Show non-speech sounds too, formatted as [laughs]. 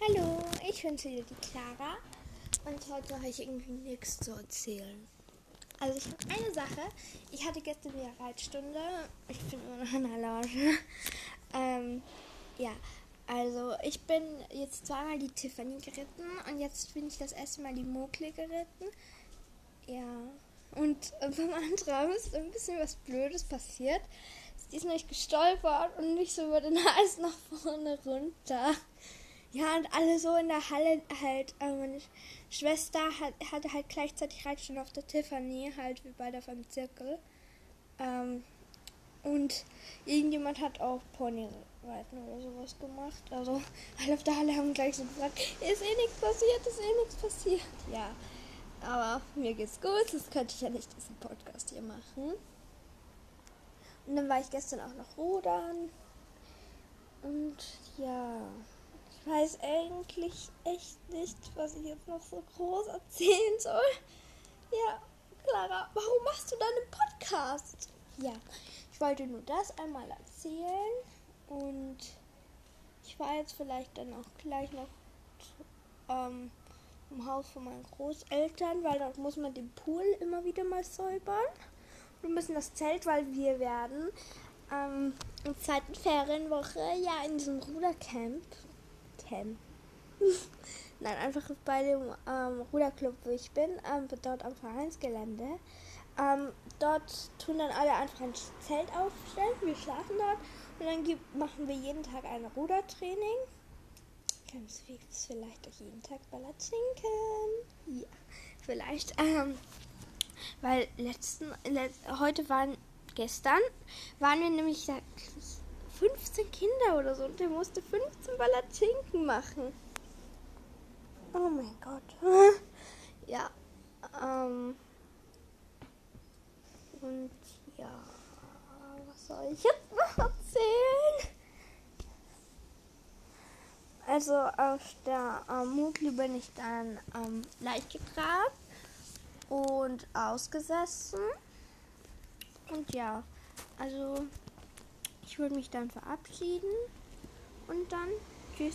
Hallo, ich bin's wieder die Clara und heute habe ich irgendwie nichts zu erzählen. Also ich habe eine Sache. Ich hatte gestern wieder Reitstunde. Ich bin immer noch in der Lounge. [laughs] ähm, ja, also ich bin jetzt zweimal die Tiffany geritten und jetzt bin ich das erste Mal die Mokle geritten. Ja, und [laughs] beim Antraben ist ein bisschen was Blödes passiert. Sie ist nämlich gestolpert und nicht so über den Hals nach vorne runter. Ja, und alle so in der Halle halt. Äh, meine Schwester hat, hatte halt gleichzeitig Reitstunde auf der Tiffany, halt wie bei der beim Zirkel. Ähm, und irgendjemand hat auch Ponyreiten oder sowas gemacht. Also alle auf der Halle haben gleich so gesagt, ist eh nichts passiert, ist eh nichts passiert. Ja, aber mir geht's gut, sonst könnte ich ja nicht diesen Podcast hier machen. Und dann war ich gestern auch noch rudern. Und ja ich weiß eigentlich echt nicht, was ich jetzt noch so groß erzählen soll. Ja, Clara, warum machst du deinen Podcast? Ja, ich wollte nur das einmal erzählen und ich war jetzt vielleicht dann auch gleich noch ähm, im Haus von meinen Großeltern, weil dort muss man den Pool immer wieder mal säubern. Wir müssen das Zelt, weil wir werden ähm, in zweiten Ferienwoche ja in diesem Rudercamp Camp. [laughs] Nein, einfach bei dem ähm, Ruderclub, wo ich bin, ähm, dort am Vereinsgelände. Ähm, dort tun dann alle einfach ein Zelt aufstellen. Wir schlafen dort und dann gibt, machen wir jeden Tag ein Rudertraining. Ganz fix, vielleicht auch jeden Tag Ballatschinken. Ja, vielleicht. Ähm, weil letzten, let, heute waren, gestern, waren wir nämlich 15 Kinder oder so und der musste 15 Ballatschinken machen. Oh mein Gott. [laughs] ja. Ähm. Und ja. Was soll ich jetzt noch erzählen? Also auf der ähm, Mutli bin ich dann ähm, leicht getragen und ausgesessen. Und ja, also ich würde mich dann verabschieden und dann tschüss.